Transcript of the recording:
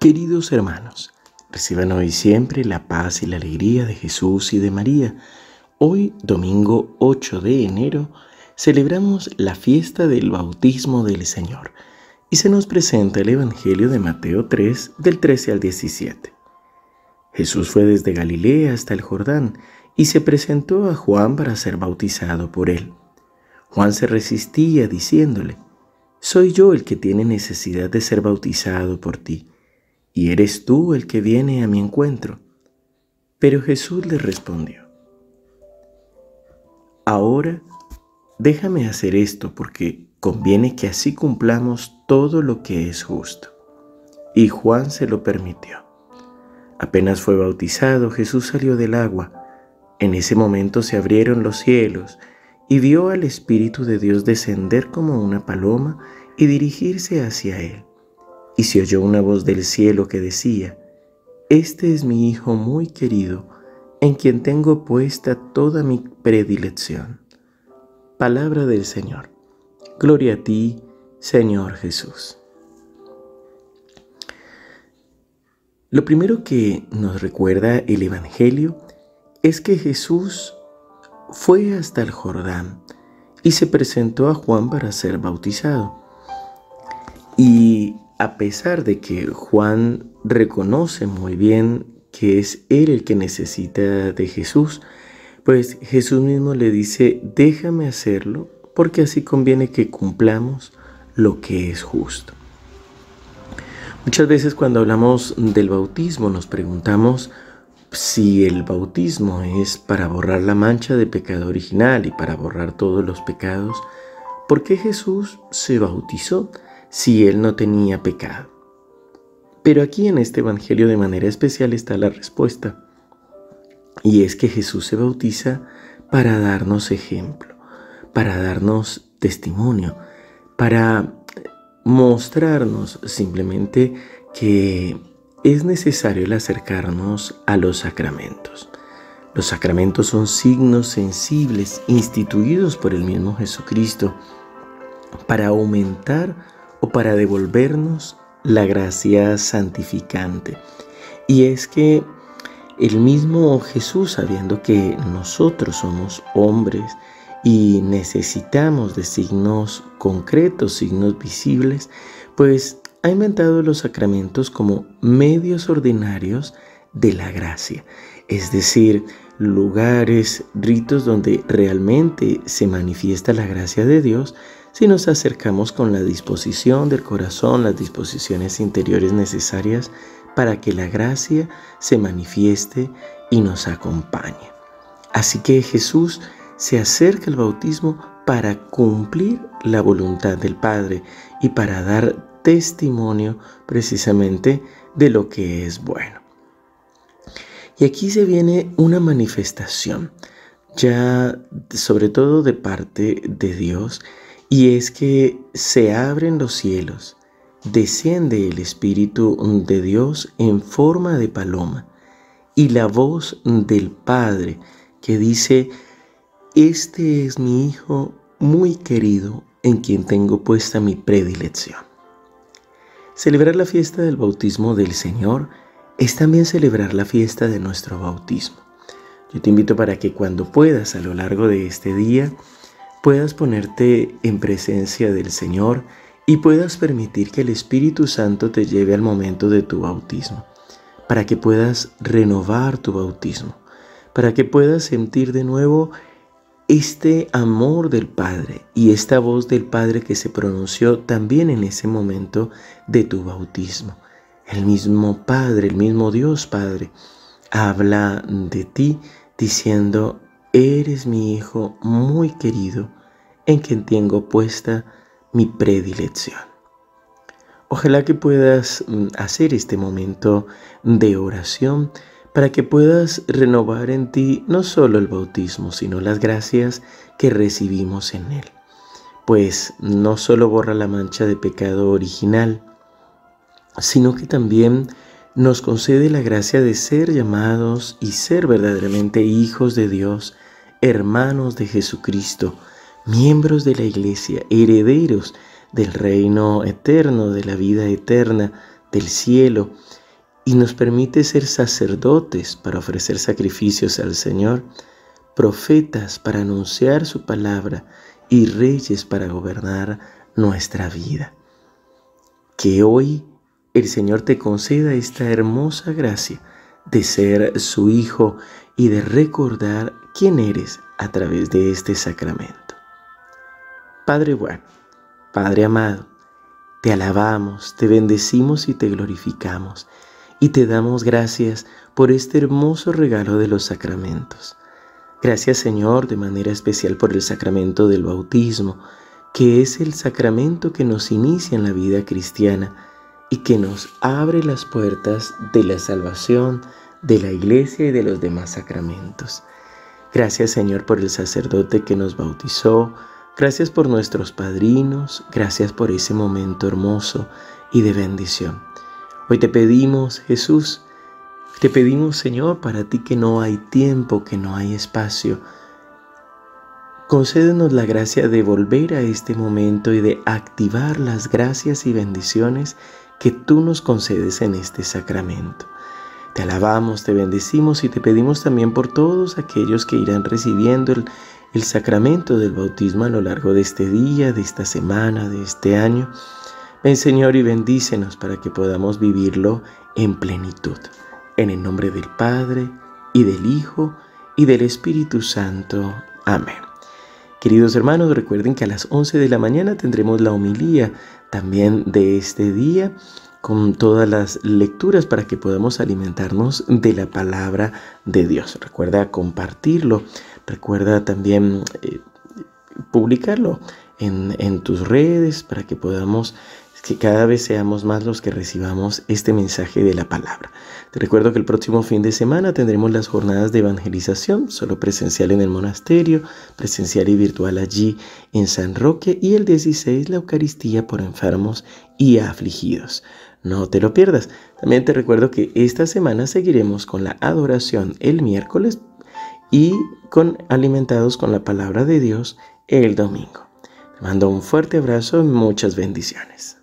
Queridos hermanos, reciban hoy siempre la paz y la alegría de Jesús y de María. Hoy, domingo 8 de enero, celebramos la fiesta del bautismo del Señor y se nos presenta el Evangelio de Mateo 3 del 13 al 17. Jesús fue desde Galilea hasta el Jordán y se presentó a Juan para ser bautizado por él. Juan se resistía diciéndole, Soy yo el que tiene necesidad de ser bautizado por ti y eres tú el que viene a mi encuentro. Pero Jesús le respondió, Ahora déjame hacer esto porque conviene que así cumplamos todo lo que es justo. Y Juan se lo permitió. Apenas fue bautizado, Jesús salió del agua. En ese momento se abrieron los cielos y vio al Espíritu de Dios descender como una paloma y dirigirse hacia él y se oyó una voz del cielo que decía, Este es mi Hijo muy querido, en quien tengo puesta toda mi predilección. Palabra del Señor. Gloria a ti, Señor Jesús. Lo primero que nos recuerda el Evangelio es que Jesús fue hasta el Jordán y se presentó a Juan para ser bautizado. Y a pesar de que Juan reconoce muy bien que es él el que necesita de Jesús, pues Jesús mismo le dice, déjame hacerlo, porque así conviene que cumplamos lo que es justo. Muchas veces cuando hablamos del bautismo nos preguntamos si el bautismo es para borrar la mancha de pecado original y para borrar todos los pecados, ¿por qué Jesús se bautizó? Si él no tenía pecado. Pero aquí en este Evangelio de manera especial está la respuesta. Y es que Jesús se bautiza para darnos ejemplo, para darnos testimonio, para mostrarnos simplemente que es necesario el acercarnos a los sacramentos. Los sacramentos son signos sensibles instituidos por el mismo Jesucristo para aumentar o para devolvernos la gracia santificante. Y es que el mismo Jesús, sabiendo que nosotros somos hombres y necesitamos de signos concretos, signos visibles, pues ha inventado los sacramentos como medios ordinarios de la gracia, es decir, lugares, ritos donde realmente se manifiesta la gracia de Dios si nos acercamos con la disposición del corazón, las disposiciones interiores necesarias para que la gracia se manifieste y nos acompañe. Así que Jesús se acerca al bautismo para cumplir la voluntad del Padre y para dar testimonio precisamente de lo que es bueno. Y aquí se viene una manifestación, ya sobre todo de parte de Dios, y es que se abren los cielos, desciende el Espíritu de Dios en forma de paloma y la voz del Padre que dice, este es mi Hijo muy querido en quien tengo puesta mi predilección. Celebrar la fiesta del bautismo del Señor es también celebrar la fiesta de nuestro bautismo. Yo te invito para que cuando puedas a lo largo de este día, puedas ponerte en presencia del Señor y puedas permitir que el Espíritu Santo te lleve al momento de tu bautismo, para que puedas renovar tu bautismo, para que puedas sentir de nuevo este amor del Padre y esta voz del Padre que se pronunció también en ese momento de tu bautismo. El mismo Padre, el mismo Dios Padre, habla de ti diciendo, Eres mi Hijo muy querido, en quien tengo puesta mi predilección. Ojalá que puedas mm, hacer este momento de oración para que puedas renovar en ti no solo el bautismo, sino las gracias que recibimos en él. Pues no solo borra la mancha de pecado original, sino que también nos concede la gracia de ser llamados y ser verdaderamente hijos de Dios, hermanos de Jesucristo, miembros de la iglesia, herederos del reino eterno, de la vida eterna, del cielo y nos permite ser sacerdotes para ofrecer sacrificios al Señor, profetas para anunciar su palabra y reyes para gobernar nuestra vida. Que hoy el Señor te conceda esta hermosa gracia de ser su Hijo y de recordar quién eres a través de este sacramento. Padre bueno, Padre amado, te alabamos, te bendecimos y te glorificamos y te damos gracias por este hermoso regalo de los sacramentos. Gracias Señor de manera especial por el sacramento del bautismo, que es el sacramento que nos inicia en la vida cristiana y que nos abre las puertas de la salvación, de la iglesia y de los demás sacramentos. Gracias Señor por el sacerdote que nos bautizó, gracias por nuestros padrinos, gracias por ese momento hermoso y de bendición. Hoy te pedimos, Jesús, te pedimos, Señor, para ti que no hay tiempo, que no hay espacio. Concédenos la gracia de volver a este momento y de activar las gracias y bendiciones que tú nos concedes en este sacramento. Te alabamos, te bendecimos y te pedimos también por todos aquellos que irán recibiendo el, el sacramento del bautismo a lo largo de este día, de esta semana, de este año. Ven Señor y bendícenos para que podamos vivirlo en plenitud. En el nombre del Padre y del Hijo y del Espíritu Santo. Amén. Queridos hermanos, recuerden que a las 11 de la mañana tendremos la homilía también de este día con todas las lecturas para que podamos alimentarnos de la palabra de Dios. Recuerda compartirlo, recuerda también eh, publicarlo en, en tus redes para que podamos que cada vez seamos más los que recibamos este mensaje de la palabra. Te recuerdo que el próximo fin de semana tendremos las jornadas de evangelización, solo presencial en el monasterio, presencial y virtual allí en San Roque y el 16 la Eucaristía por enfermos y afligidos. No te lo pierdas. También te recuerdo que esta semana seguiremos con la adoración el miércoles y con alimentados con la palabra de Dios el domingo. Te mando un fuerte abrazo y muchas bendiciones.